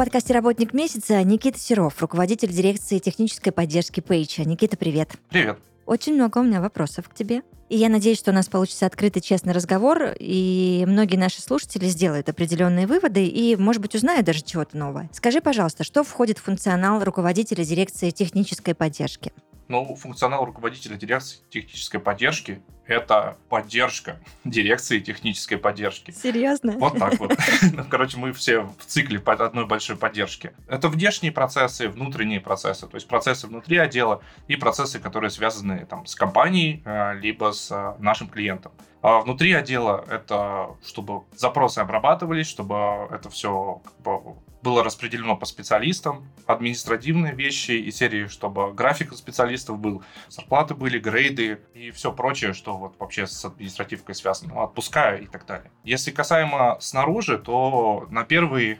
Подкасте «Работник месяца» Никита Серов, руководитель дирекции технической поддержки Page. Никита, привет. Привет. Очень много у меня вопросов к тебе. И я надеюсь, что у нас получится открытый, честный разговор, и многие наши слушатели сделают определенные выводы и, может быть, узнают даже чего-то новое. Скажи, пожалуйста, что входит в функционал руководителя дирекции технической поддержки? Ну, функционал руководителя дирекции технической поддержки – это поддержка дирекции технической поддержки. Серьезно? Вот так вот. Ну, короче, мы все в цикле одной большой поддержки. Это внешние процессы, внутренние процессы, то есть процессы внутри отдела и процессы, которые связаны там, с компанией, э, либо с э, нашим клиентом. А внутри отдела это чтобы запросы обрабатывались, чтобы это все как бы, было распределено по специалистам, административные вещи и серии, чтобы график специалистов был, зарплаты были, грейды и все прочее, что вот вообще с административкой связано, ну, отпуска и так далее. Если касаемо снаружи, то на первой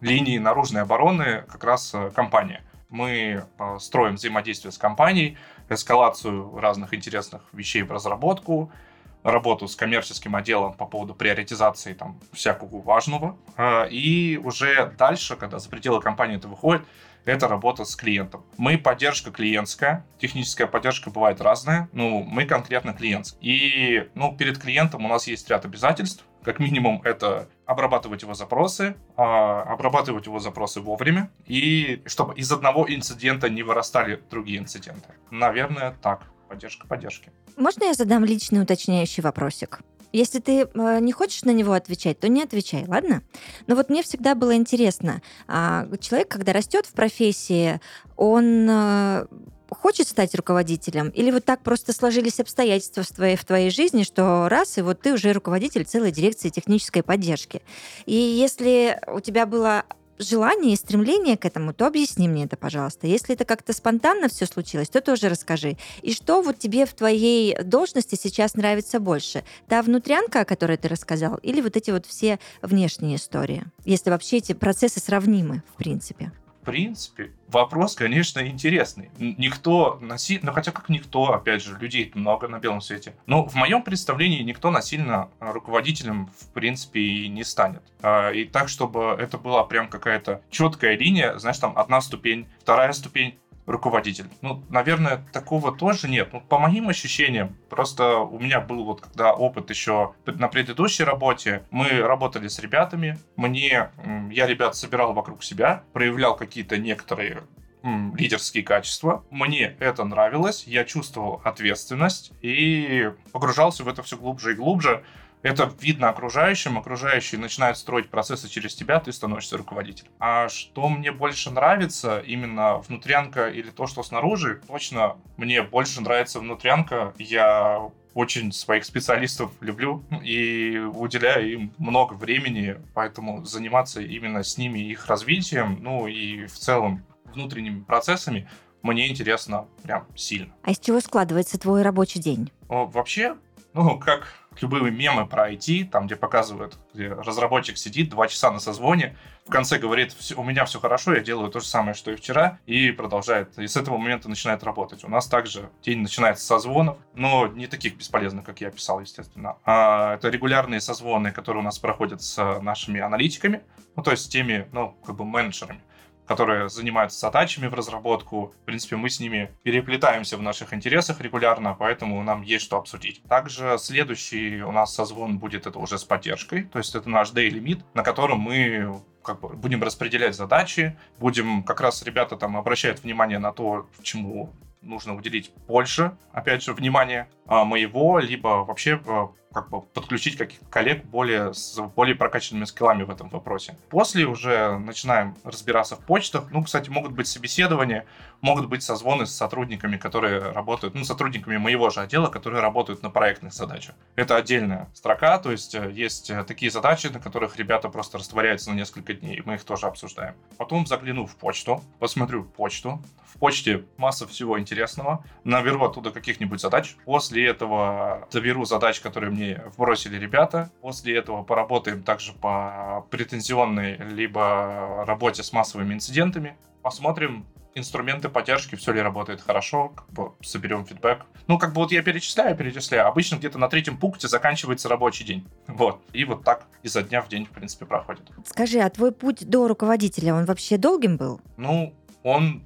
линии наружной обороны как раз э, компания. Мы э, строим взаимодействие с компанией, эскалацию разных интересных вещей в разработку, работу с коммерческим отделом по поводу приоритизации там всякого важного. А, и уже дальше, когда за пределы компании это выходит, это работа с клиентом. Мы поддержка клиентская, техническая поддержка бывает разная, ну, мы конкретно клиент. И, ну, перед клиентом у нас есть ряд обязательств, как минимум это обрабатывать его запросы, а, обрабатывать его запросы вовремя, и чтобы из одного инцидента не вырастали другие инциденты. Наверное, так. Поддержка поддержки. Можно я задам личный уточняющий вопросик? Если ты э, не хочешь на него отвечать, то не отвечай, ладно? Но вот мне всегда было интересно, а, человек, когда растет в профессии, он э, хочет стать руководителем? Или вот так просто сложились обстоятельства в твоей, в твоей жизни, что раз, и вот ты уже руководитель целой дирекции технической поддержки. И если у тебя было желание и стремление к этому, то объясни мне это, пожалуйста. Если это как-то спонтанно все случилось, то тоже расскажи. И что вот тебе в твоей должности сейчас нравится больше? Та внутрянка, о которой ты рассказал, или вот эти вот все внешние истории? Если вообще эти процессы сравнимы, в принципе принципе, вопрос, конечно, интересный. Никто насильно, ну хотя как никто, опять же, людей много на белом свете. Но в моем представлении никто насильно руководителем, в принципе, и не станет. А, и так, чтобы это была прям какая-то четкая линия, знаешь, там одна ступень, вторая ступень, руководитель. Ну, наверное, такого тоже нет. Ну, по моим ощущениям, просто у меня был вот когда опыт еще на предыдущей работе, мы работали с ребятами, мне, я ребят собирал вокруг себя, проявлял какие-то некоторые лидерские качества. Мне это нравилось, я чувствовал ответственность и погружался в это все глубже и глубже. Это видно окружающим, окружающие начинают строить процессы через тебя, ты становишься руководителем. А что мне больше нравится, именно внутрянка или то, что снаружи, точно мне больше нравится внутрянка. Я очень своих специалистов люблю и уделяю им много времени, поэтому заниматься именно с ними, их развитием, ну и в целом внутренними процессами мне интересно прям сильно. А из чего складывается твой рабочий день? Вообще, ну, как любые мемы про IT, там, где показывают, где разработчик сидит два часа на созвоне, в конце говорит, у меня все хорошо, я делаю то же самое, что и вчера, и продолжает. И с этого момента начинает работать. У нас также день начинается с созвонов, но не таких бесполезных, как я писал, естественно. А это регулярные созвоны, которые у нас проходят с нашими аналитиками, ну, то есть с теми, ну, как бы менеджерами которые занимаются задачами в разработку. В принципе, мы с ними переплетаемся в наших интересах регулярно, поэтому нам есть что обсудить. Также следующий у нас созвон будет это уже с поддержкой, то есть это наш daily meet, на котором мы как бы будем распределять задачи, будем как раз ребята там обращают внимание на то, чему нужно уделить больше, опять же, внимания. А, моего, либо вообще а, как бы подключить каких-то коллег более, с более прокачанными скиллами в этом вопросе. После уже начинаем разбираться в почтах. Ну, кстати, могут быть собеседования, могут быть созвоны с сотрудниками, которые работают, ну, сотрудниками моего же отдела, которые работают на проектных задачах. Это отдельная строка, то есть э, есть э, такие задачи, на которых ребята просто растворяются на несколько дней, мы их тоже обсуждаем. Потом загляну в почту, посмотрю почту. В почте масса всего интересного. Наберу оттуда каких-нибудь задач. После этого заберу задач, которые мне вбросили ребята. После этого поработаем также по претензионной либо работе с массовыми инцидентами. Посмотрим, инструменты поддержки, все ли работает хорошо, как бы соберем фидбэк. Ну, как бы вот я перечисляю, перечисляю. Обычно где-то на третьем пункте заканчивается рабочий день. Вот. И вот так изо дня в день, в принципе, проходит. Скажи, а твой путь до руководителя, он вообще долгим был? Ну, он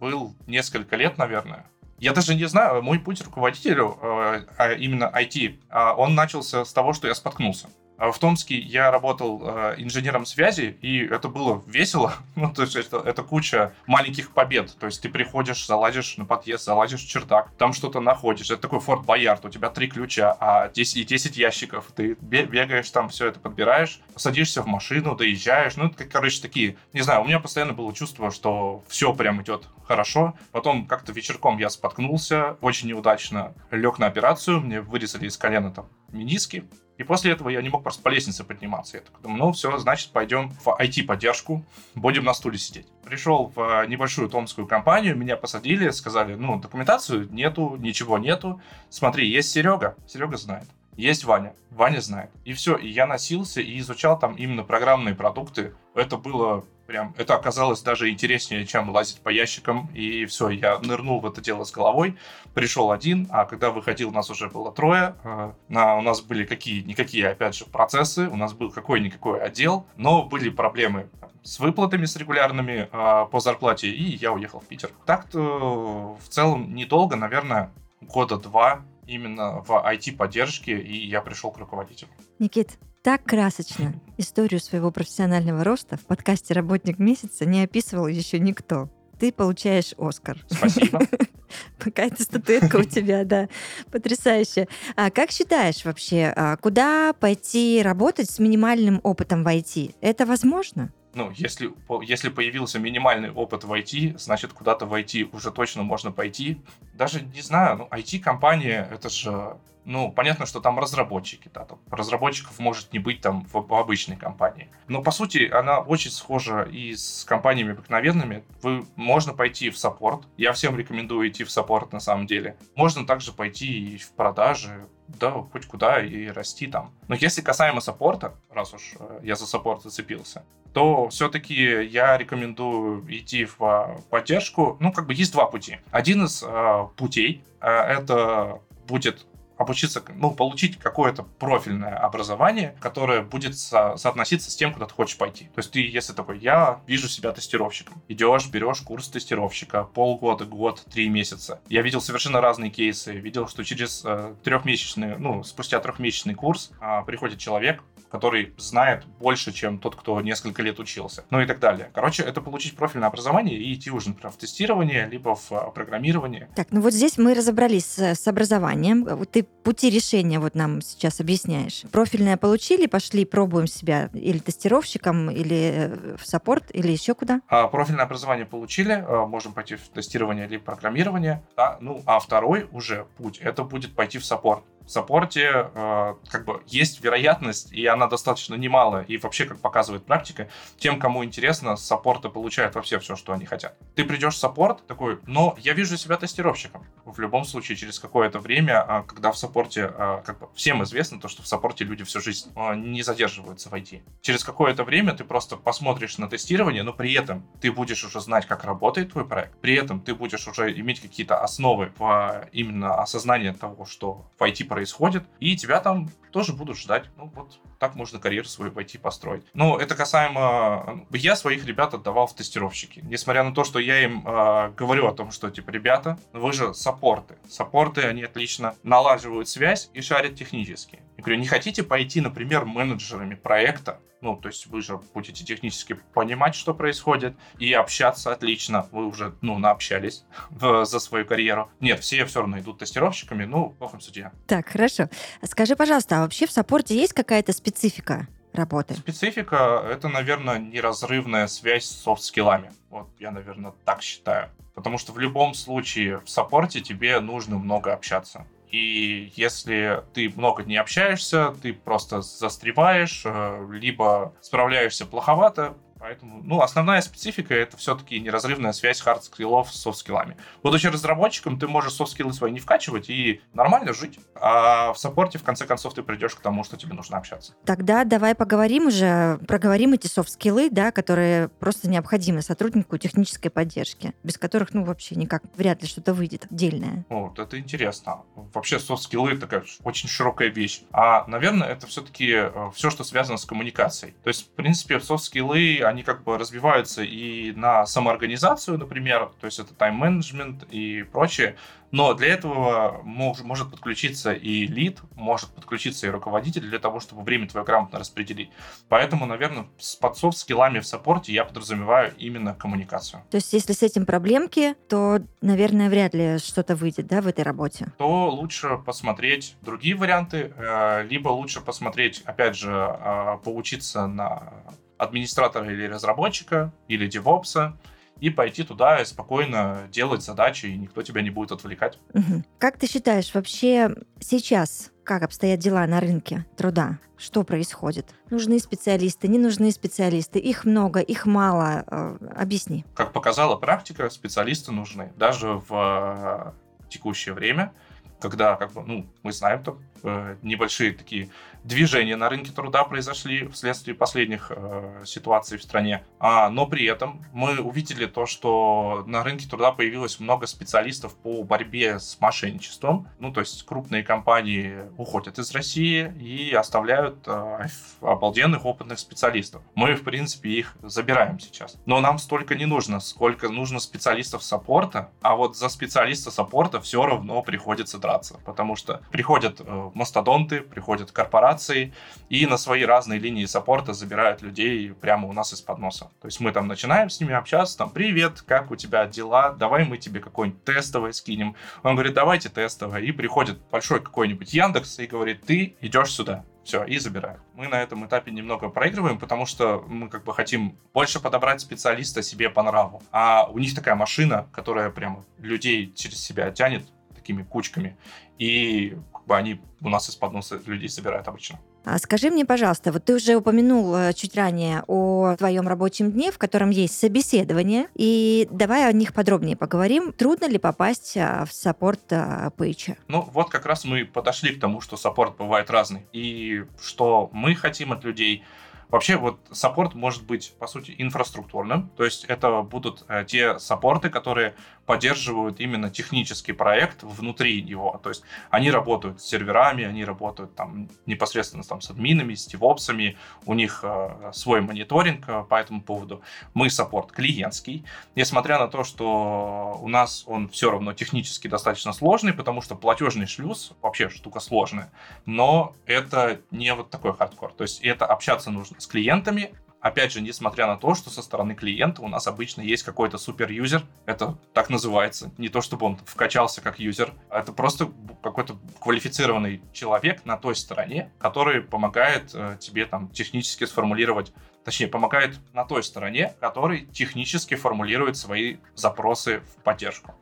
был несколько лет, наверное. Я даже не знаю, мой путь руководителю, э, а именно IT, а он начался с того, что я споткнулся. А в Томске я работал э, инженером связи, и это было весело. ну, то есть это, это куча маленьких побед. То есть ты приходишь, залазишь на подъезд, залазишь в чердак, там что-то находишь. Это такой Форт Боярд, у тебя три ключа, а 10, и 10 ящиков. Ты бегаешь там, все это подбираешь, садишься в машину, доезжаешь. Ну, это, короче, такие... Не знаю, у меня постоянно было чувство, что все прям идет хорошо. Потом как-то вечерком я споткнулся, очень неудачно лег на операцию, мне вырезали из колена там мениски, и после этого я не мог просто по лестнице подниматься. Я такой, ну все, значит, пойдем в IT-поддержку, будем на стуле сидеть. Пришел в небольшую томскую компанию, меня посадили, сказали, ну, документацию нету, ничего нету. Смотри, есть Серега, Серега знает. Есть Ваня, Ваня знает. И все, и я носился и изучал там именно программные продукты. Это было прям, это оказалось даже интереснее, чем лазить по ящикам. И все, я нырнул в это дело с головой. Пришел один, а когда выходил, нас уже было трое. А, на, у нас были какие-никакие, опять же, процессы, у нас был какой-никакой отдел, но были проблемы с выплатами с регулярными э, по зарплате, и я уехал в Питер. Так-то в целом недолго, наверное, года два именно в IT-поддержке, и я пришел к руководителю. Никит, так красочно историю своего профессионального роста в подкасте «Работник месяца» не описывал еще никто. Ты получаешь Оскар. Спасибо. Какая-то статуэтка у тебя, да. Потрясающе. А как считаешь вообще, а куда пойти работать с минимальным опытом в IT? Это возможно? ну, если, если появился минимальный опыт в IT, значит, куда-то в IT уже точно можно пойти. Даже, не знаю, ну, IT-компания, это же, ну, понятно, что там разработчики, да, там разработчиков может не быть там в, в обычной компании. Но, по сути, она очень схожа и с компаниями обыкновенными. Вы, можно пойти в support. Я всем рекомендую идти в support, на самом деле. Можно также пойти и в продажи, да, хоть куда и расти там. Но если касаемо support а, раз уж э, я за support зацепился, то все-таки я рекомендую идти в а, поддержку. Ну, как бы есть два пути. Один из э, путей э, это будет обучиться, ну, получить какое-то профильное образование, которое будет со- соотноситься с тем, куда ты хочешь пойти. То есть ты, если такой, я вижу себя тестировщиком, идешь, берешь курс тестировщика, полгода, год, три месяца. Я видел совершенно разные кейсы, видел, что через э, трехмесячный, ну, спустя трехмесячный курс э, приходит человек, который знает больше, чем тот, кто несколько лет учился, ну и так далее. Короче, это получить профильное образование и идти уже, например, в тестирование, либо в а, программирование. Так, ну вот здесь мы разобрались с, с образованием. Ты пути решения вот нам сейчас объясняешь. Профильное получили, пошли, пробуем себя или тестировщиком, или э, в support, или еще куда? А, профильное образование получили, а, можем пойти в тестирование или программирование. Да? Ну, а второй уже путь, это будет пойти в support support е э, как бы есть вероятность, и она достаточно немалая, и вообще, как показывает практика, тем, кому интересно, с получают вообще все, что они хотят. Ты придешь в support такой, но я вижу себя тестировщиком. В любом случае, через какое-то время, э, когда в support е, э, как бы всем известно то, что в support е люди всю жизнь э, не задерживаются в IT. Через какое-то время ты просто посмотришь на тестирование, но при этом ты будешь уже знать, как работает твой проект. При этом ты будешь уже иметь какие-то основы в именно осознание того, что в IT происходит, и тебя там тоже будут ждать. Ну, вот так можно карьеру свою пойти построить. Ну, это касаемо... Я своих ребят отдавал в тестировщики. Несмотря на то, что я им э, говорю о том, что, типа, ребята, вы же саппорты. Саппорты, они отлично налаживают связь и шарят технически. Я говорю, не хотите пойти, например, менеджерами проекта? Ну, то есть вы же будете технически понимать, что происходит, и общаться отлично. Вы уже, ну, наобщались за свою карьеру. Нет, все все равно идут тестировщиками, ну, плохом судья. Так, хорошо. Скажи, пожалуйста, а вообще в support е есть какая-то специфика? работы? Специфика — это, наверное, неразрывная связь с soft skill ами. Вот я, наверное, так считаю. Потому что в любом случае в support е тебе нужно много общаться. И если ты много не общаешься, ты просто застреваешь, э, либо справляешься плоховато, Поэтому, ну, основная специфика это все-таки неразрывная связь хард-скиллов с софт-скиллами. Будучи разработчиком, ты можешь soft skill ы свои не вкачивать и нормально жить. А в support е, в конце концов, ты придешь к тому, что тебе нужно общаться. Тогда давай поговорим уже, проговорим эти soft skill ы, да, которые просто необходимы сотруднику технической поддержки, без которых, ну, вообще никак вряд ли что-то выйдет отдельное. Вот, это интересно. Вообще soft skill ы такая очень широкая вещь. А, наверное, это все-таки э, все, что связано с коммуникацией. То есть, в принципе, soft skill ы, они как бы развиваются и на самоорганизацию, например, то есть это тайм-менеджмент и прочее, но для этого мож, может подключиться и lead, может подключиться и руководитель для того, чтобы время твое грамотно распределить. Поэтому, наверное, с подсофт скиллами в саппорте я подразумеваю именно коммуникацию. То есть, если с этим проблемки, то, наверное, вряд ли что-то выйдет, да, в этой работе? То лучше посмотреть другие варианты, э, либо лучше посмотреть, опять же, э, поучиться на администратора или разработчика, или девопса, и пойти туда и спокойно делать задачи, и никто тебя не будет отвлекать. Угу. Как ты считаешь, вообще сейчас как обстоят дела на рынке труда? Что происходит? Нужны специалисты, не нужны специалисты? Их много, их мало. Э, объясни. Как показала практика, специалисты нужны. Даже в э, текущее время, когда, как бы, ну, мы знаем, то э, небольшие такие движения на рынке труда произошли вследствие последних э, ситуаций в стране. А, но при этом мы увидели то, что на рынке труда появилось много специалистов по борьбе с мошенничеством. Ну, то есть крупные компании уходят из России и оставляют э, обалденных опытных специалистов. Мы, в принципе, их забираем сейчас. Но нам столько не нужно, сколько нужно специалистов саппорта, а вот за специалиста саппорта все равно приходится драться, потому что приходят э, мастодонты, приходят корпорации, корпораций и на свои разные линии саппорта забирают людей прямо у нас из-под носа. То есть мы там начинаем с ними общаться, там, привет, как у тебя дела, давай мы тебе какой-нибудь тестовый скинем. Он говорит, давайте тестовое. И приходит большой какой-нибудь Яндекс и говорит, ты идешь сюда. Все, и забирают. Мы на этом этапе немного проигрываем, потому что мы как бы хотим больше подобрать специалиста себе по нраву. А у них такая машина, которая прямо людей через себя тянет такими кучками. И как бы они у нас из-под носа людей собирают обычно. А скажи мне, пожалуйста, вот ты уже упомянул э, чуть ранее о твоем рабочем дне, в котором есть собеседование, и давай о них подробнее поговорим. Трудно ли попасть а, в support а, Пейча? Ну, вот как раз мы подошли к тому, что support бывает разный, и что мы хотим от людей – Вообще вот support может быть, по сути, инфраструктурным, то есть это будут э, те support ы, которые поддерживают именно технический проект внутри него, то есть они работают с серверами, они работают там непосредственно там, с админами, с девопсами, у них э, свой мониторинг э, по этому поводу. Мы саппорт клиентский, несмотря на то, что у нас он все равно технически достаточно сложный, потому что платежный шлюз вообще штука сложная, но это не вот такой хардкор, то есть это общаться нужно с клиентами. Опять же, несмотря на то, что со стороны клиента у нас обычно есть какой-то super user, это так называется, не то чтобы он вкачался как юзер, а это просто какой-то квалифицированный человек на той стороне, который помогает э, тебе там технически сформулировать точнее, помогает на той стороне, который технически формулирует свои запросы в поддержку.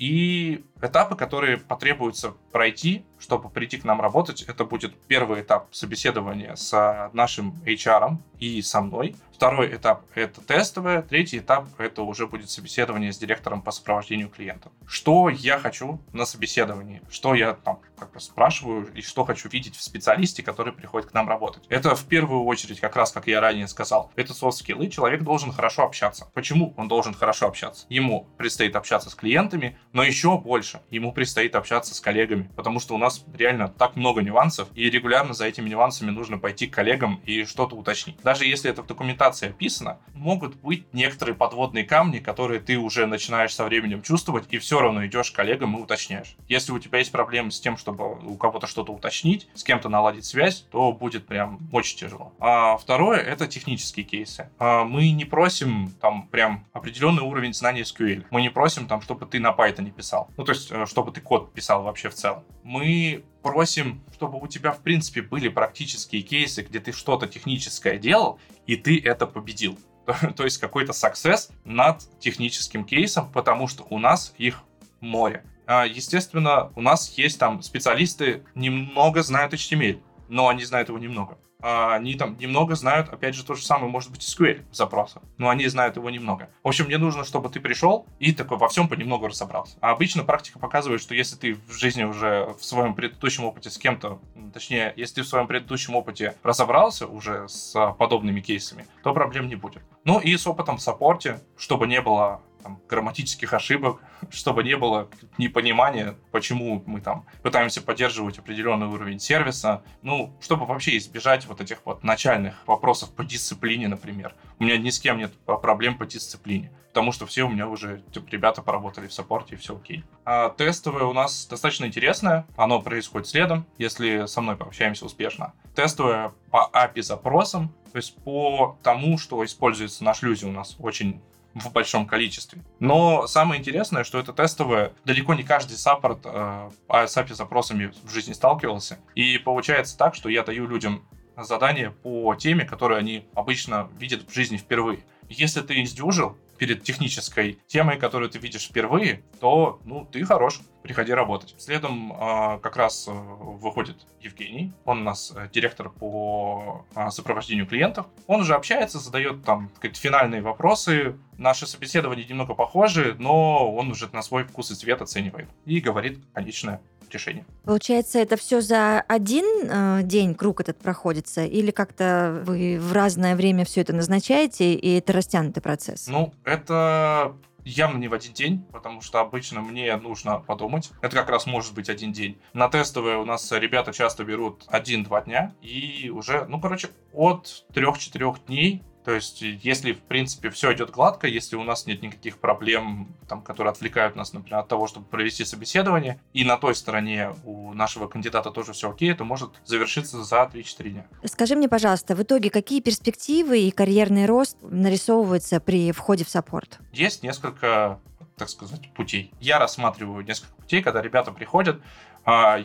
И этапы, которые потребуется пройти, чтобы прийти к нам работать, это будет первый этап собеседования с нашим HR и со мной. Второй этап — это тестовое. Третий этап — это уже будет собеседование с директором по сопровождению клиентов. Что я хочу на собеседовании? Что я там спрашиваю и что хочу видеть в специалисте, который приходит к нам работать? Это в первую очередь, как раз как я ранее сказал, это софт-скиллы. Человек должен хорошо общаться. Почему он должен хорошо общаться? Ему предстоит общаться с клиентами, но еще больше. Ему предстоит общаться с коллегами, потому что у нас реально так много нюансов, и регулярно за этими нюансами нужно пойти к коллегам и что-то уточнить. Даже если это в документации описано, могут быть некоторые подводные камни, которые ты уже начинаешь со временем чувствовать, и все равно идешь к коллегам и уточняешь. Если у тебя есть проблемы с тем, чтобы у кого-то что-то уточнить, с кем-то наладить связь, то будет прям очень тяжело. А второе — это технические кейсы. А мы не просим там прям определенный уровень знаний SQL. Мы не просим там, чтобы ты на Python писал. Ну, то есть, э, чтобы ты код писал вообще в целом. Мы просим, чтобы у тебя, в принципе, были практические кейсы, где ты что-то техническое делал, и ты это победил. То есть какой-то success над техническим кейсом, потому что у нас их море. А, естественно, у нас есть там специалисты, немного знают HTML, но они знают его немного. А, они там немного знают, опять же, то же самое, может быть, SQL запроса, но они знают его немного. В общем, мне нужно, чтобы ты пришел и такой во всем понемногу разобрался. А обычно практика показывает, что если ты в жизни уже в своем предыдущем опыте с кем-то, точнее, если ты в своем предыдущем опыте разобрался уже с подобными кейсами, то проблем не будет. Ну и с опытом в саппорте, чтобы не было там, грамматических ошибок, чтобы не было непонимания, почему мы там пытаемся поддерживать определенный уровень сервиса, ну, чтобы вообще избежать вот этих вот начальных вопросов по дисциплине, например. У меня ни с кем нет проблем по дисциплине, потому что все у меня уже типа, ребята поработали в саппорте, и все окей. А тестовое у нас достаточно интересное, оно происходит следом, если со мной пообщаемся успешно. Тестовое по API запросам, то есть по тому, что используется на шлюзе у нас очень в большом количестве. Но самое интересное, что это тестовое, далеко не каждый саппорт э, с API запросами в жизни сталкивался. И получается так, что я даю людям задание по теме, которую они обычно видят в жизни впервые. Если ты издюжил, перед технической темой, которую ты видишь впервые, то, ну, ты хорош, приходи работать. Следом э, как раз э, выходит Евгений, он у нас э, директор по э, сопровождению клиентов. Он уже общается, задает там сказать, финальные вопросы. Наши собеседования немного похожи, но он уже на свой вкус и цвет оценивает и говорит конечное решение. Получается, это все за один э, день круг этот проходится, или как-то вы в разное время все это назначаете, и это растянутый процесс? Ну, это явно не в один день, потому что обычно мне нужно подумать. Это как раз может быть один день. На тестовые у нас ребята часто берут один-два дня, и уже, ну, короче, от трех-четырех дней то есть, если, в принципе, все идет гладко, если у нас нет никаких проблем, там, которые отвлекают нас, например, от того, чтобы провести собеседование, и на той стороне у нашего кандидата тоже все окей, то может завершиться за 3-4 дня. Скажи мне, пожалуйста, в итоге какие перспективы и карьерный рост нарисовываются при входе в саппорт? Есть несколько так сказать, путей. Я рассматриваю несколько путей, когда ребята приходят,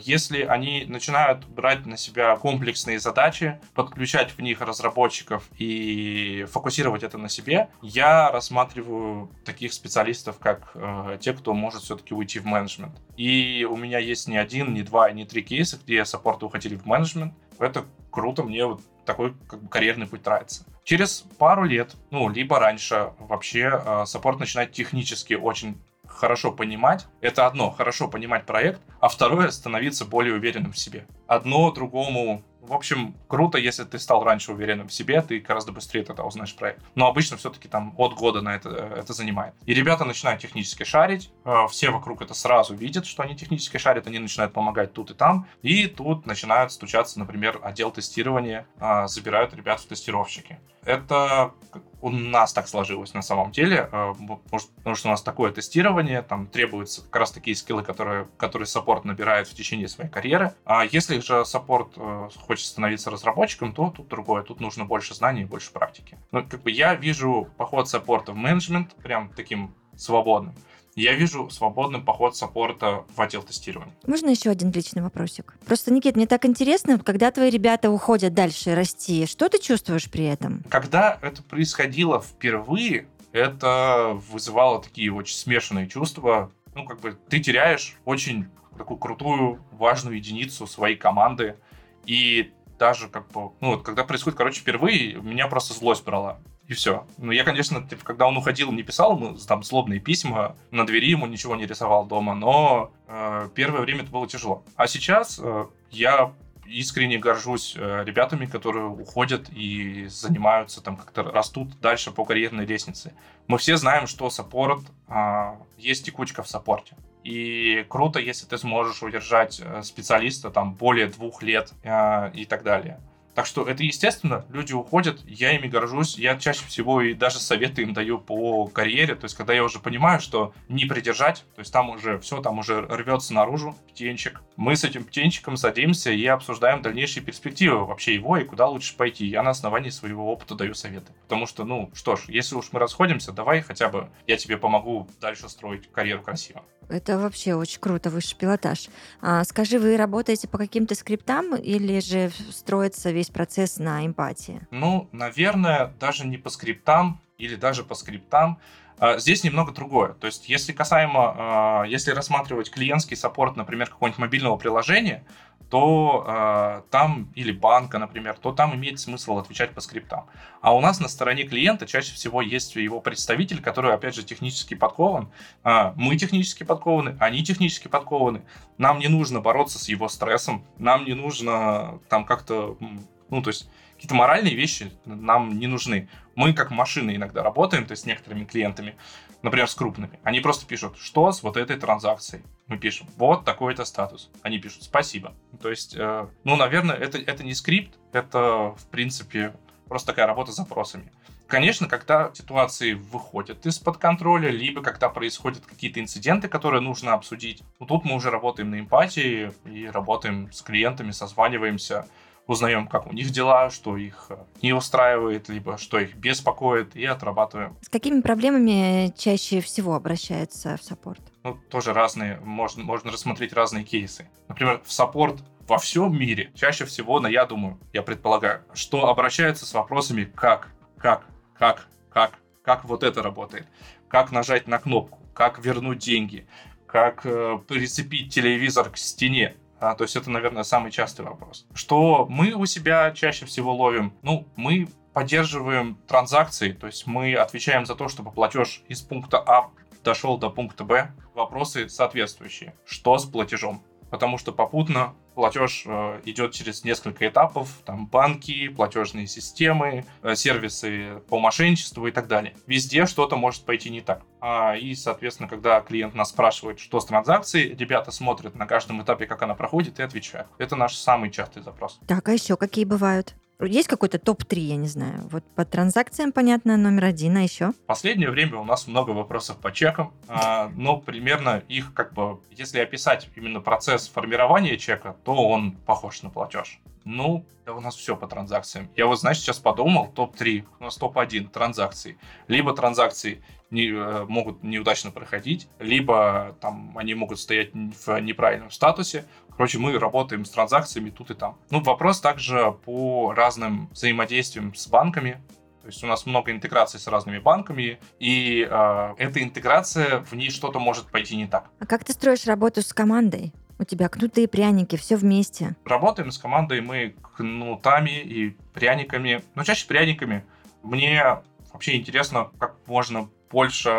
если они начинают брать на себя комплексные задачи, подключать в них разработчиков и фокусировать это на себе, я рассматриваю таких специалистов, как э, те, кто может все-таки уйти в менеджмент. И у меня есть не один, не два, не три кейса, где саппорты уходили в менеджмент. Это круто, мне вот такой как бы, карьерный путь нравится. Через пару лет, ну, либо раньше, вообще э, саппорт начинает технически очень хорошо понимать. Это одно, хорошо понимать проект, а второе, становиться более уверенным в себе. Одно другому в общем, круто, если ты стал раньше уверенным в себе, ты гораздо быстрее тогда узнаешь проект. Но обычно все-таки там от года на это, это занимает. И ребята начинают технически шарить, э, все вокруг это сразу видят, что они технически шарят, они начинают помогать тут и там, и тут начинают стучаться, например, отдел тестирования, э, забирают ребят в тестировщики. Это у нас так сложилось на самом деле, э, может, потому что у нас такое тестирование, там требуются как раз такие скиллы, которые, которые саппорт набирает в течение своей карьеры. А если же саппорт э, хочет становиться разработчиком, то тут другое, тут нужно больше знаний и больше практики. Ну, как бы я вижу поход саппорта в менеджмент прям таким свободным я вижу свободный поход саппорта в отдел тестирования. Можно еще один личный вопросик? Просто, Никит, мне так интересно, когда твои ребята уходят дальше расти, что ты чувствуешь при этом? Когда это происходило впервые, это вызывало такие очень смешанные чувства. Ну, как бы ты теряешь очень такую крутую, важную единицу своей команды, и даже как бы, ну вот, когда происходит, короче, впервые, меня просто злость брала и все. Ну, я, конечно, типа, когда он уходил, не писал ему там злобные письма, на двери ему ничего не рисовал дома, но э, первое время это было тяжело. А сейчас э, я искренне горжусь э, ребятами, которые уходят и занимаются, там как-то растут дальше по карьерной лестнице. Мы все знаем, что саппорт, э, есть текучка в саппорте. И круто, если ты сможешь удержать э, специалиста там более двух лет э, и так далее. Так что это естественно, люди уходят, я ими горжусь, я чаще всего и даже советы им даю по карьере, то есть когда я уже понимаю, что не придержать, то есть там уже все, там уже рвется наружу птенчик, мы с этим птенчиком садимся и обсуждаем дальнейшие перспективы вообще его и куда лучше пойти. Я на основании своего опыта даю советы. Потому что, ну, что ж, если уж мы расходимся, давай хотя бы я тебе помогу дальше строить карьеру красиво. Это вообще очень круто, высший пилотаж. А, скажи, вы работаете по каким-то скриптам или же строится весь процесс на эмпатии? Ну, наверное, даже не по скриптам или даже по скриптам. А, здесь немного другое. То есть, если касаемо, а, если рассматривать клиентский саппорт, например, какого-нибудь мобильного приложения, то э, там, или банка, например, то там имеет смысл отвечать по скриптам. А у нас на стороне клиента чаще всего есть его представитель, который, опять же, технически подкован. Мы технически подкованы, они технически подкованы. Нам не нужно бороться с его стрессом, нам не нужно там как-то, ну, то есть какие-то моральные вещи нам не нужны. Мы как машины иногда работаем, то есть с некоторыми клиентами, например, с крупными. Они просто пишут, что с вот этой транзакцией. Мы пишем, вот такой-то статус. Они пишут, спасибо. То есть, э, ну, наверное, это, это не скрипт, это, в принципе, просто такая работа с запросами. Конечно, когда ситуации выходят из-под контроля, либо когда происходят какие-то инциденты, которые нужно обсудить, ну, тут мы уже работаем на эмпатии и работаем с клиентами, созваниваемся, узнаем, как у них дела, что их э, не устраивает, либо что их беспокоит, и отрабатываем. С какими проблемами чаще всего обращаются в саппорт? Ну, тоже разные, можно, можно рассмотреть разные кейсы. Например, в саппорт во всем мире чаще всего, но я думаю, я предполагаю, что обращаются с вопросами как, как, как, как, как вот это работает, как нажать на кнопку, как вернуть деньги, как э, прицепить телевизор к стене, а, то есть это, наверное, самый частый вопрос. Что мы у себя чаще всего ловим? Ну, мы поддерживаем транзакции, то есть мы отвечаем за то, чтобы платеж из пункта А дошел до пункта Б. Вопросы соответствующие. Что с платежом? Потому что попутно платеж э, идет через несколько этапов, там банки, платежные системы, э, сервисы по мошенничеству и так далее. Везде что-то может пойти не так. А, и, соответственно, когда клиент нас спрашивает, что с транзакцией, ребята смотрят на каждом этапе, как она проходит, и отвечают. Это наш самый частый запрос. Так, а еще какие бывают? Есть какой-то топ-3, я не знаю. Вот по транзакциям, понятно, номер один, а еще? В последнее время у нас много вопросов по чекам, а, но примерно их как бы, если описать именно процесс формирования чека, то он похож на платеж. Ну, да у нас все по транзакциям. Я вот, знаешь, сейчас подумал, топ-3, у нас топ-1 транзакции. Либо транзакции не, э, могут неудачно проходить, либо там они могут стоять в неправильном статусе. Короче, мы работаем с транзакциями тут и там. Ну, вопрос также по разным взаимодействиям с банками. То есть у нас много интеграций с разными банками, и э, эта интеграция, в ней что-то может пойти не так. А как ты строишь работу с командой? У тебя кнуты и пряники, все вместе. Работаем с командой мы кнутами и пряниками, но чаще пряниками. Мне вообще интересно, как можно больше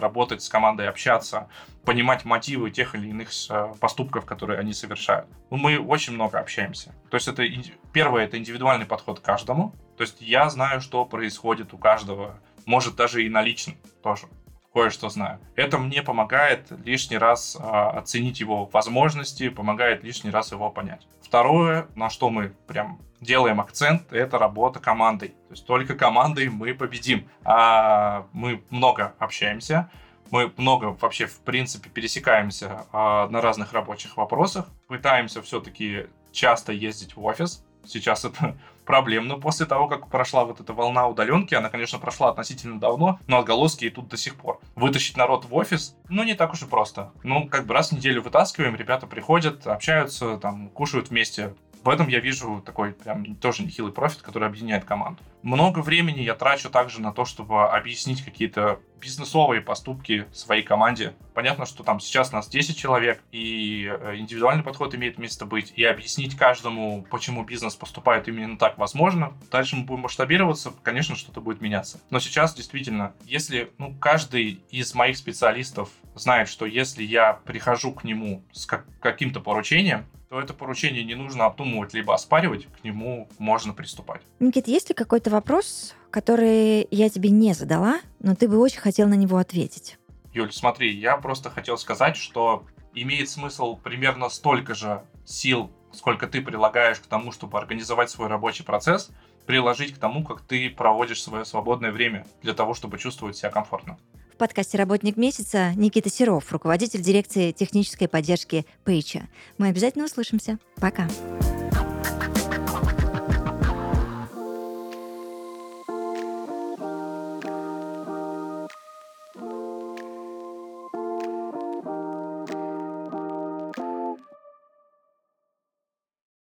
работать с командой, общаться, понимать мотивы тех или иных э, поступков, которые они совершают. Ну, мы очень много общаемся. То есть это первое, это индивидуальный подход к каждому. То есть я знаю, что происходит у каждого, может даже и на личном тоже кое-что знаю. Это мне помогает лишний раз а, оценить его возможности, помогает лишний раз его понять. Второе, на что мы прям делаем акцент, это работа командой. То есть только командой мы победим. А мы много общаемся, мы много вообще, в принципе, пересекаемся а, на разных рабочих вопросах. Пытаемся все-таки часто ездить в офис. Сейчас это проблемно после того, как прошла вот эта волна удаленки. Она, конечно, прошла относительно давно, но отголоски идут до сих пор. Вытащить народ в офис, ну, не так уж и просто. Ну, как бы раз в неделю вытаскиваем, ребята приходят, общаются, там, кушают вместе, в этом я вижу такой прям тоже нехилый профит, который объединяет команду. Много времени я трачу также на то, чтобы объяснить какие-то бизнесовые поступки своей команде. Понятно, что там сейчас нас 10 человек, и э, индивидуальный подход имеет место быть, и объяснить каждому, почему бизнес поступает именно так, возможно. Дальше мы будем масштабироваться, конечно, что-то будет меняться. Но сейчас действительно, если ну, каждый из моих специалистов знает, что если я прихожу к нему с как- каким-то поручением, то это поручение не нужно обдумывать либо оспаривать, к нему можно приступать. Никит, есть ли какой-то вопрос, который я тебе не задала, но ты бы очень хотел на него ответить? Юль, смотри, я просто хотел сказать, что имеет смысл примерно столько же сил, сколько ты прилагаешь к тому, чтобы организовать свой рабочий процесс, приложить к тому, как ты проводишь свое свободное время для того, чтобы чувствовать себя комфортно. В подкасте «Работник месяца» Никита Серов, руководитель дирекции технической поддержки Пейча. Мы обязательно услышимся. Пока. Пока.